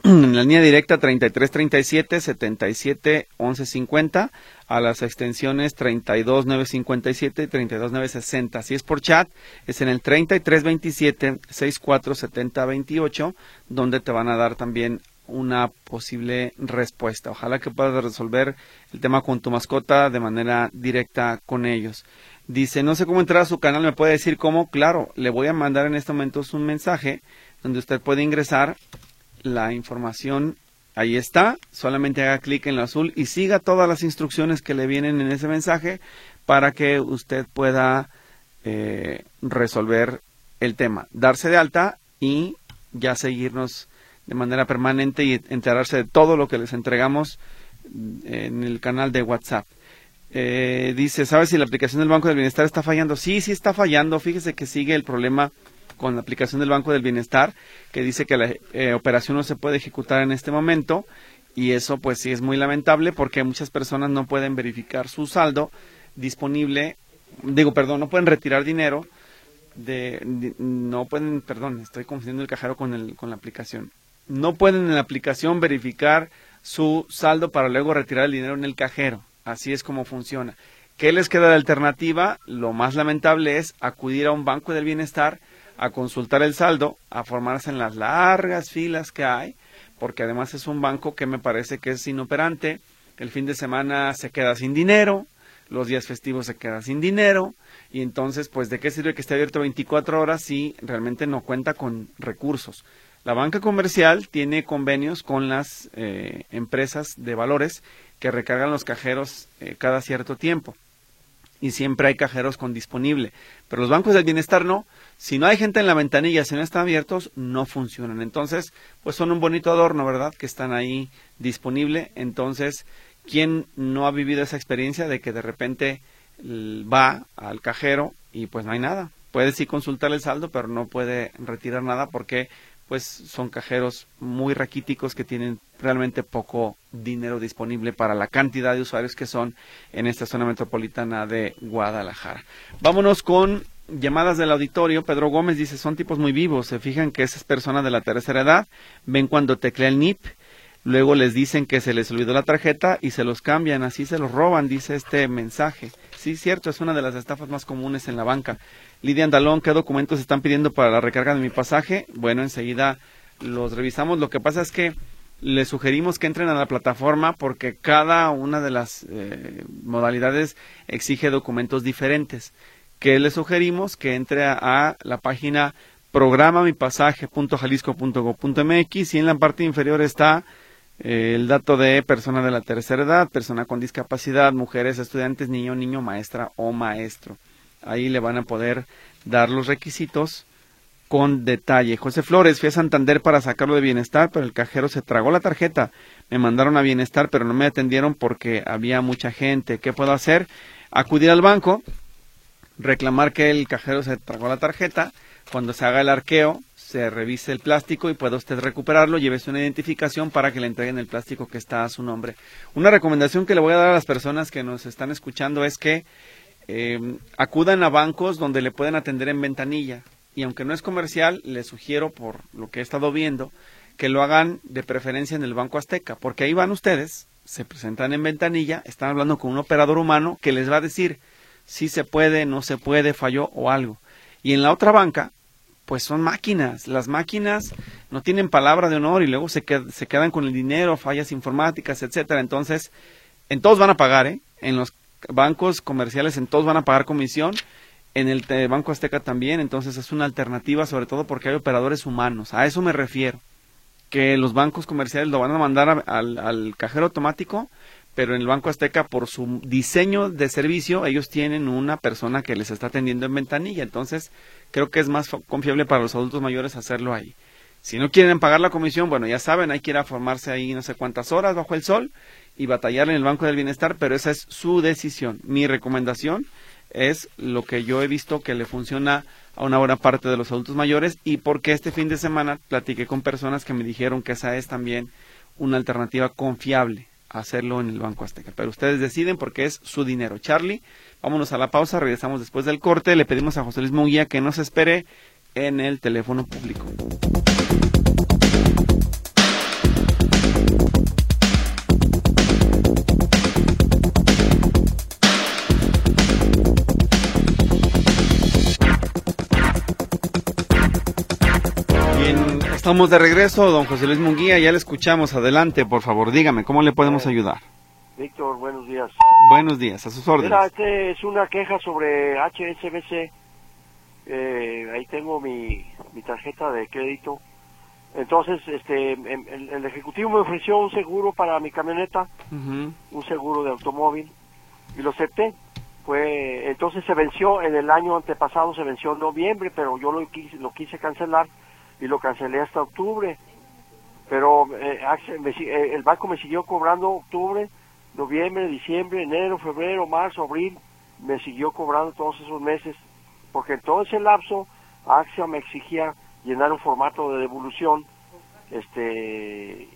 en la línea directa 3337 77 1150 a las extensiones 32957 y 32960. Si es por chat, es en el 3327 647028, donde te van a dar también una posible respuesta. Ojalá que puedas resolver el tema con tu mascota de manera directa con ellos. Dice, no sé cómo entrar a su canal, ¿me puede decir cómo? Claro, le voy a mandar en este momento un mensaje donde usted puede ingresar la información Ahí está, solamente haga clic en lo azul y siga todas las instrucciones que le vienen en ese mensaje para que usted pueda eh, resolver el tema, darse de alta y ya seguirnos de manera permanente y enterarse de todo lo que les entregamos en el canal de WhatsApp. Eh, dice, ¿sabes si la aplicación del Banco del Bienestar está fallando? Sí, sí está fallando. Fíjese que sigue el problema con la aplicación del Banco del Bienestar, que dice que la eh, operación no se puede ejecutar en este momento y eso pues sí es muy lamentable porque muchas personas no pueden verificar su saldo disponible, digo, perdón, no pueden retirar dinero de, no pueden, perdón, estoy confundiendo el cajero con el con la aplicación. No pueden en la aplicación verificar su saldo para luego retirar el dinero en el cajero. Así es como funciona. ¿Qué les queda de alternativa? Lo más lamentable es acudir a un banco del bienestar a consultar el saldo, a formarse en las largas filas que hay, porque además es un banco que me parece que es inoperante. El fin de semana se queda sin dinero, los días festivos se queda sin dinero, y entonces, pues, ¿de qué sirve que esté abierto 24 horas si realmente no cuenta con recursos? La banca comercial tiene convenios con las eh, empresas de valores que recargan los cajeros eh, cada cierto tiempo y siempre hay cajeros con disponible. Pero los bancos del bienestar no. Si no hay gente en la ventanilla, si no están abiertos, no funcionan. Entonces, pues son un bonito adorno, ¿verdad? Que están ahí disponible. Entonces, ¿quién no ha vivido esa experiencia de que de repente va al cajero y pues no hay nada? Puede sí consultar el saldo, pero no puede retirar nada porque pues son cajeros muy raquíticos que tienen realmente poco dinero disponible para la cantidad de usuarios que son en esta zona metropolitana de Guadalajara. Vámonos con llamadas del auditorio. Pedro Gómez dice, son tipos muy vivos, se fijan que esa es persona de la tercera edad, ven cuando teclea el NIP, luego les dicen que se les olvidó la tarjeta y se los cambian, así se los roban, dice este mensaje. Sí, cierto, es una de las estafas más comunes en la banca. Lidia Andalón, ¿qué documentos están pidiendo para la recarga de mi pasaje? Bueno, enseguida los revisamos. Lo que pasa es que les sugerimos que entren a la plataforma porque cada una de las eh, modalidades exige documentos diferentes. ¿Qué les sugerimos? Que entre a, la página programamipasaje.jalisco.gov.mx y en la parte inferior está eh, el dato de persona de la tercera edad, persona con discapacidad, mujeres, estudiantes, niño, niño, maestra o maestro. Ahí le van a poder dar los requisitos con detalle. José Flores, fui a Santander para sacarlo de bienestar, pero el cajero se tragó la tarjeta. Me mandaron a bienestar, pero no me atendieron porque había mucha gente. ¿Qué puedo hacer? Acudir al banco, reclamar que el cajero se tragó la tarjeta. Cuando se haga el arqueo, se revise el plástico y pueda usted recuperarlo, llévese una identificación para que le entreguen el plástico que está a su nombre. Una recomendación que le voy a dar a las personas que nos están escuchando es que eh, acudan a bancos donde le pueden atender en ventanilla. Y aunque no es comercial, les sugiero, por lo que he estado viendo, que lo hagan de preferencia en el Banco Azteca, porque ahí van ustedes, se presentan en ventanilla, están hablando con un operador humano que les va a decir si se puede, no se puede, falló o algo. Y en la otra banca, pues son máquinas. Las máquinas no tienen palabra de honor y luego se, se quedan con el dinero, fallas informáticas, etcétera. Entonces, en todos van a pagar, ¿eh? En los bancos comerciales en todos van a pagar comisión, en el Banco Azteca también, entonces es una alternativa sobre todo porque hay operadores humanos, a eso me refiero, que los bancos comerciales lo van a mandar al, al cajero automático, pero en el Banco Azteca, por su diseño de servicio, ellos tienen una persona que les está atendiendo en ventanilla. Entonces, creo que es más confiable para los adultos mayores hacerlo ahí. Si no quieren pagar la comisión, bueno, ya saben, hay que ir a formarse ahí no sé cuántas horas bajo el sol y batallar en el Banco del Bienestar, pero esa es su decisión. Mi recomendación es lo que yo he visto que le funciona a una buena parte de los adultos mayores y porque este fin de semana platiqué con personas que me dijeron que esa es también una alternativa confiable hacerlo en el Banco Azteca. Pero ustedes deciden porque es su dinero. Charlie, vámonos a la pausa, regresamos después del corte. Le pedimos a José Luis Munguía que nos espere en el teléfono público. Estamos de regreso, don José Luis Munguía, ya le escuchamos. Adelante, por favor, dígame, ¿cómo le podemos eh, ayudar? Víctor, buenos días. Buenos días, a sus órdenes. Mira, este es una queja sobre HSBC. Eh, ahí tengo mi, mi tarjeta de crédito. Entonces, este, em, el, ejecutivo me ofreció un seguro para mi camioneta, un seguro de automóvil, y lo acepté. Fue, entonces se venció en el año antepasado, se venció en noviembre, pero yo lo quise, lo quise cancelar y lo cancelé hasta octubre. Pero eh, eh, el banco me siguió cobrando octubre, noviembre, diciembre, enero, febrero, marzo, abril, me siguió cobrando todos esos meses, porque en todo ese lapso AXA me exigía llenar un formato de devolución, este,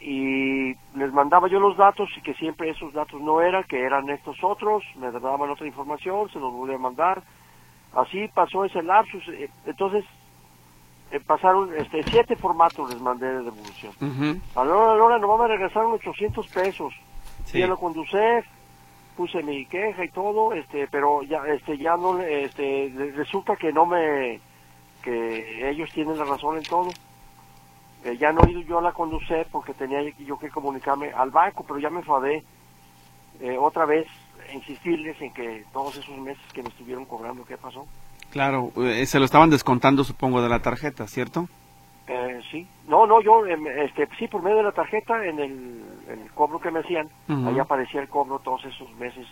y les mandaba yo los datos y que siempre esos datos no eran, que eran estos otros, me daban otra información, se los volví a mandar, así pasó ese lapsus, eh, entonces eh, pasaron este, siete formatos les mandé de devolución. A la hora, a la hora nomás me regresaron 800 pesos. Sí. Ya lo conducé, puse mi queja y todo, este, pero ya, este, ya no, este, resulta que no me, que ellos tienen la razón en todo. Eh, ya no he ido yo a la conducir porque tenía yo que comunicarme al banco, pero ya me enfadé eh, otra vez, insistirles en que todos esos meses que me estuvieron cobrando, ¿qué pasó? Claro, eh, se lo estaban descontando, supongo, de la tarjeta, ¿cierto? Eh, sí. No, no, yo, em, este, sí, por medio de la tarjeta, en el, cobro que me hacían, ahí aparecía el cobro todos esos meses.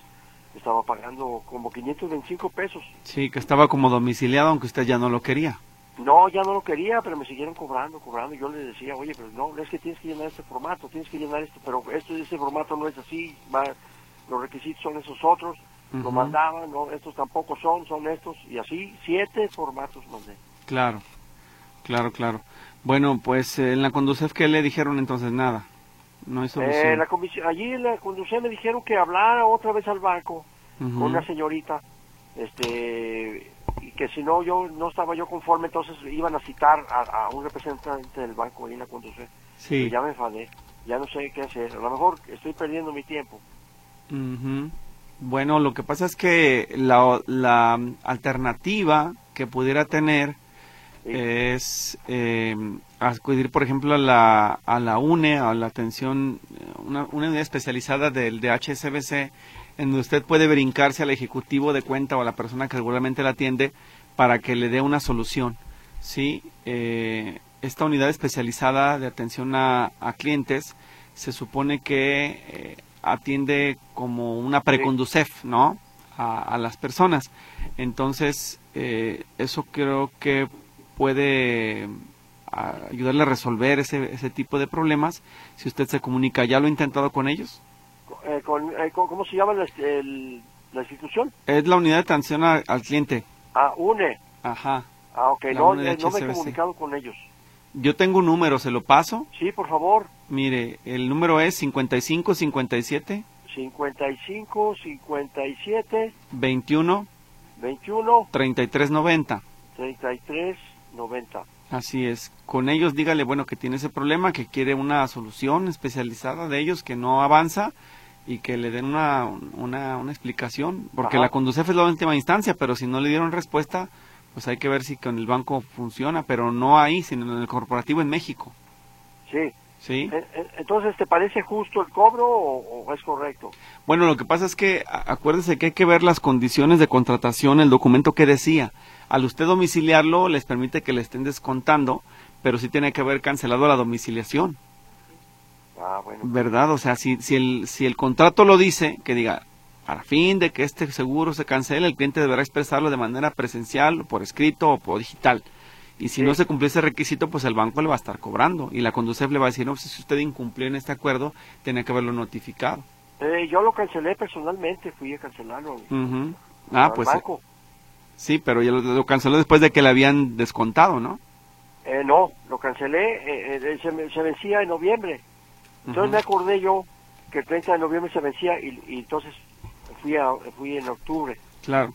Estaba pagando como 525 pesos. Sí, que estaba como domiciliado, aunque usted ya no lo quería. No, ya no lo quería, pero me siguieron cobrando, cobrando. Yo le decía, oye, pero no, es que tienes que llenar este formato, tienes que llenar esto, pero esto, ese formato no es así, los requisitos son esos otros lo mandaban, no, estos tampoco son, son estos, y así siete formatos mandé. Claro, claro, claro. Bueno, pues eh, en la Conducef, ¿qué le dijeron entonces? Nada, no hay eh, la allí en la Conducef me dijeron que hablara otra vez al banco con una señorita, este, y que si no yo no estaba yo conforme, entonces iban a citar a, un representante del banco ahí en la Conducef. Sí. ya me enfadé, ya no sé qué hacer, a lo mejor estoy perdiendo mi tiempo. Bueno, lo que pasa es que la, la alternativa que pudiera tener es eh, acudir, por ejemplo, a la, a la UNE, a la atención, una, una unidad especializada del de HSBC, en donde usted puede brincarse al ejecutivo de cuenta o a la persona que regularmente la atiende para que le dé una solución. ¿sí? Eh, esta unidad especializada de atención a, a clientes se supone que eh, atiende como una preconducef, ¿no? A, las personas. Entonces, eh, eso creo que puede ayudarle a resolver ese, ese tipo de problemas si usted se comunica. ¿Ya lo ha intentado con ellos? Eh, eh, ¿Cómo se llama la, institución? Es la unidad de atención al cliente. Ah, UNE. Ajá. Ah, ok, no, no me he comunicado con ellos. Yo tengo un número, ¿se lo paso? Sí, por favor. Mire, el número es 55 57 55 57 21 21 33 90 33 90 Así es. Con ellos dígale, bueno, que tiene ese problema, que quiere una solución especializada de ellos, que no avanza y que le den una, una, una explicación, porque la Conducef es la última instancia, pero si no le dieron respuesta, pues hay que ver si con el banco funciona, pero no ahí, sino en el corporativo en México. Sí. ¿Sí? Eh, eh, entonces, ¿te parece justo el cobro o, es correcto? Bueno, lo que pasa es que acuérdese que hay que ver las condiciones de contratación, el documento que decía. Al usted domiciliarlo, les permite que le estén descontando, pero sí tiene que haber cancelado la domiciliación. Ah, bueno. ¿Verdad? O sea, si, si, el, si el contrato lo dice, que diga, para fin de que este seguro se cancele, el cliente deberá expresarlo de manera presencial, por escrito o por digital. Y si no se cumple ese requisito, pues el banco le va a estar cobrando. Y la Conducef le va a decir, no, pues si usted incumplió en este acuerdo, tenía que haberlo notificado. Eh, yo lo cancelé personalmente, fui a cancelarlo. Ah, pues. Banco. Sí, pero ya lo, canceló después de que le habían descontado, ¿no? Eh, no, lo cancelé, eh, eh se, se, vencía en noviembre. Entonces me acordé yo que el 30 de noviembre se vencía y, y entonces fui, a, fui en octubre. Claro.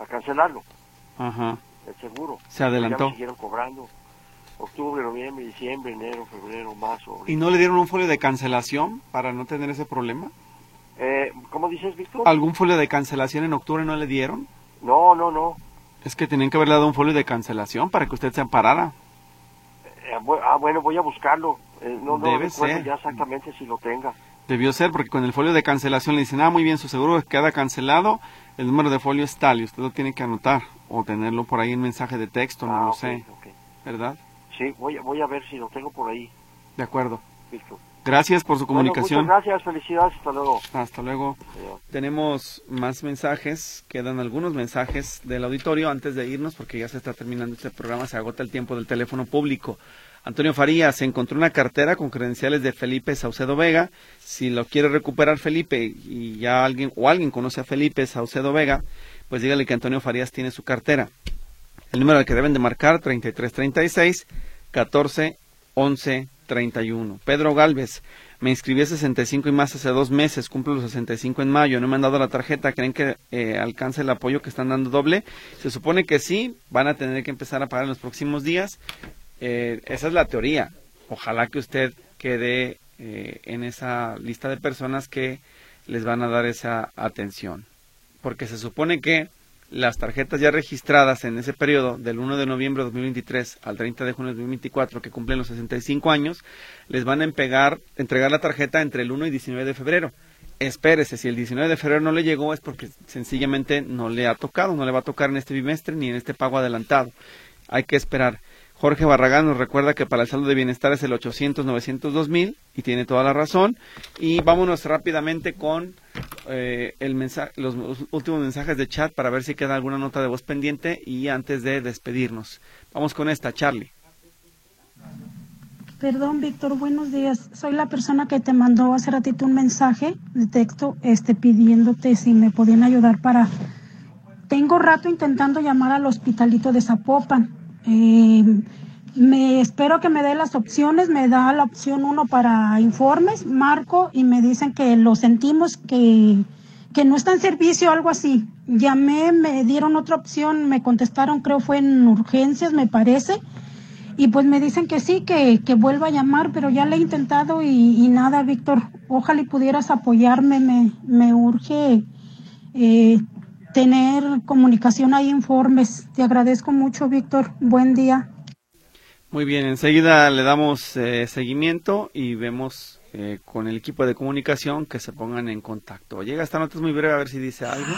A cancelarlo. Ajá el seguro. Se adelantó. Ya me siguieron cobrando. Octubre, noviembre, diciembre, enero, febrero, marzo. ¿Y no le dieron un folio de cancelación para no tener ese problema? Eh, ¿Cómo dices, Víctor? ¿Algún folio de cancelación en octubre no le dieron? No, no, no. Es que tenían que haberle dado un folio de cancelación para que usted se amparara. Eh, ah, bueno, voy a buscarlo. Eh, no, no Debe ser. ya exactamente si lo tenga. Debió ser, porque con el folio de cancelación le dicen, ah, muy bien, su seguro queda cancelado, el número de folio es tal y usted lo tiene que anotar o tenerlo por ahí en mensaje de texto, no ah, lo sé. ¿Verdad? Sí, voy, voy a ver si lo tengo por ahí. De acuerdo. Gracias por su comunicación. gracias, felicidades, hasta luego. Hasta luego. Tenemos más mensajes, quedan algunos mensajes del auditorio antes de irnos porque ya se está terminando este programa, se agota el tiempo del teléfono público. Antonio Farías, encontró una cartera con credenciales de Felipe Saucedo Vega. Si lo quiere recuperar Felipe y ya alguien o alguien conoce a Felipe Saucedo Vega, pues dígale que Antonio Farías tiene su cartera. El número al que deben de marcar 3336 14 11 31. Pedro Galvez, me inscribí a 65 y más hace dos meses, cumplo los 65 en mayo, no me han dado la tarjeta, ¿creen que eh, alcance el apoyo que están dando doble? Se supone que sí, van a tener que empezar a pagar en los próximos días, eh, esa es la teoría. Ojalá que usted quede eh, en esa lista de personas que les van a dar esa atención. Porque se supone que las tarjetas ya registradas en ese periodo del 1 de noviembre de 2023 al 30 de junio de 2024 que cumplen los 65 años, les van a entregar la tarjeta entre el 1 y 19 de febrero. Espérese, si el 19 de febrero no le llegó es porque sencillamente no le ha tocado, no le va a tocar en este bimestre ni en este pago adelantado. Hay que esperar. Jorge Barragán nos recuerda que para el saldo de bienestar es el 800-902 y tiene toda la razón. Y vámonos rápidamente con eh, el mensaje, los últimos mensajes de chat para ver si queda alguna nota de voz pendiente y antes de despedirnos. Vamos con esta, Charlie. Perdón, Víctor, buenos días. Soy la persona que te mandó hace ratito un mensaje de texto este, pidiéndote si me podían ayudar para... Tengo rato intentando llamar al hospitalito de Zapopan eh, me espero que me dé las opciones, me da la opción uno para informes, marco y me dicen que lo sentimos, que, que no está en servicio, algo así. Llamé, me dieron otra opción, me contestaron, creo fue en urgencias, me parece. Y pues me dicen que sí, que, que vuelva a llamar, pero ya le he intentado y, nada, Víctor. Ojalá y pudieras apoyarme, me, me urge eh, tener comunicación hay informes. Te agradezco mucho, Víctor. Buen día. Muy bien, enseguida le damos eh, seguimiento y vemos eh, con el equipo de comunicación que se pongan en contacto. Llega esta nota es muy breve, a ver si dice algo.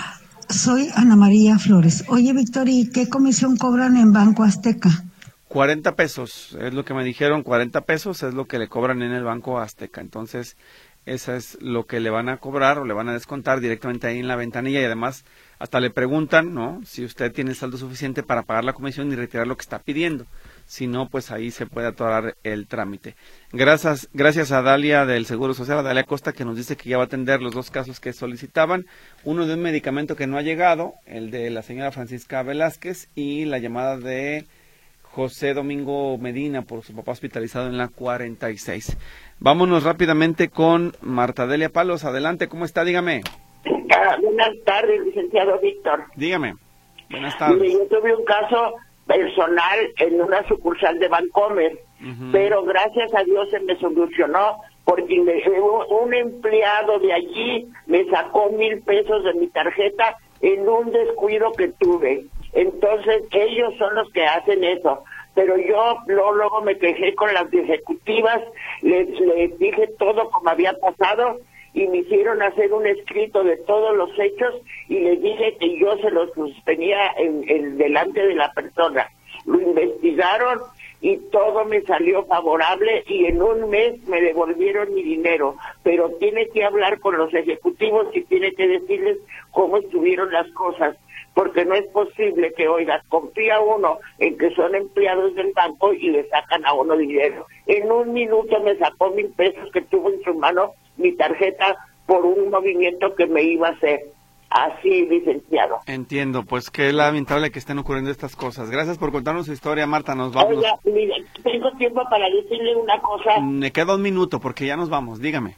Soy Ana María Flores. Oye, Víctor, ¿y qué comisión cobran en Banco Azteca? 40 pesos, es lo que me dijeron, 40 pesos es lo que le cobran en el Banco Azteca. Entonces, esa es lo que le van a cobrar o le van a descontar directamente ahí en la ventanilla y además hasta le preguntan, ¿no? Si usted tiene saldo suficiente para pagar la comisión y retirar lo que está pidiendo. Si no, pues ahí se puede atorar el trámite. Gracias, gracias a Dalia del Seguro Social, a Dalia Costa, que nos dice que ya va a atender los dos casos que solicitaban. Uno de un medicamento que no ha llegado, el de la señora Francisca Velázquez, y la llamada de José Domingo Medina por su papá hospitalizado en la 46. Vámonos rápidamente con Marta Delia Palos. Adelante, ¿cómo está? Dígame. Buenas tardes, licenciado Víctor. Dígame. Buenas tardes. Yo tuve un caso personal en una sucursal de Bancomer, pero gracias a Dios se me solucionó porque un empleado de allí me sacó mil pesos de mi tarjeta en un descuido que tuve. Entonces ellos son los que hacen eso. Pero yo luego, me quejé con las ejecutivas, les, les dije todo como había pasado y me hicieron hacer un escrito de todos los hechos y les dije que yo se los tenía en, delante de la persona. Lo investigaron y todo me salió favorable y en un mes me devolvieron mi dinero. Pero tiene que hablar con los ejecutivos y tiene que decirles cómo estuvieron las cosas porque no es posible que, oiga, confía uno en que son empleados del banco y le sacan a uno dinero. En un minuto me sacó mil pesos que tuvo en su mano mi tarjeta por un movimiento que me iba a hacer. Así, licenciado. Entiendo, pues qué lamentable que estén ocurriendo estas cosas. Gracias por contarnos su historia, Marta. Nos vamos. Oiga, tengo tiempo para decirle una cosa. Me queda un minuto porque ya nos vamos. Dígame.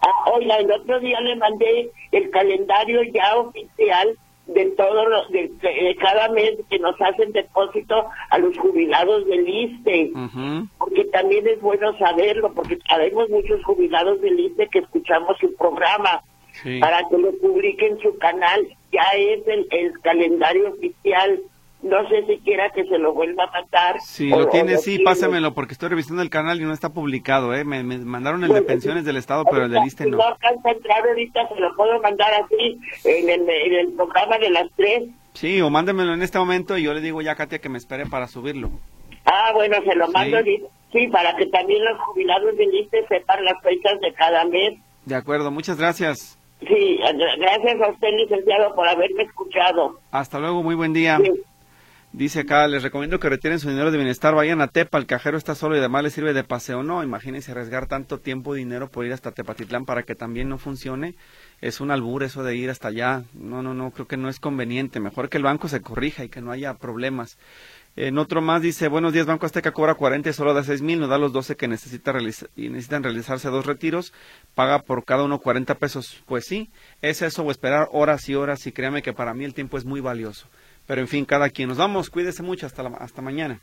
Ah, oiga, el otro día le mandé el calendario ya oficial de todo de, cada mes que nos hacen depósito a los jubilados del ISTE, porque también es bueno saberlo, porque sabemos muchos jubilados del ISTE que escuchamos su programa, para que lo publiquen en su canal, ya es el, el calendario oficial no sé si quiera que se lo vuelva a matar. Si lo tiene, sí, pásamelo, porque estoy revisando el canal y no está publicado, ¿eh? Me, mandaron el de pensiones del Estado, pero el del ISTE no. no alcanza a entrar ahorita, se lo puedo mandar así, en el, en el programa de las tres. Sí, o mándemelo en este momento y yo le digo ya a Katia que me espere para subirlo. Ah, bueno, se lo mando, sí, para que también los jubilados del ISTE sepan las fechas de cada mes. De acuerdo, muchas gracias. Sí, gracias a usted, licenciado, por haberme escuchado. Hasta luego, muy buen día. Dice acá, les recomiendo que retiren su dinero de bienestar, vayan a Tepa, el cajero está solo y además les sirve de paseo. No, imagínense arriesgar tanto tiempo y dinero por ir hasta Tepatitlán para que también no funcione. Es un albur eso de ir hasta allá. No, no, no, creo que no es conveniente. Mejor que el banco se corrija y que no haya problemas. En otro más dice, buenos días, Banco Azteca cobra 40 y solo da 6 mil, nos da los 12 que necesita y necesitan realizarse dos retiros, paga por cada uno 40 pesos. Pues sí, es eso o esperar horas y horas y créame que para mí el tiempo es muy valioso. Pero en fin, cada quien. Nos vamos. Cuídese mucho. Hasta, hasta mañana.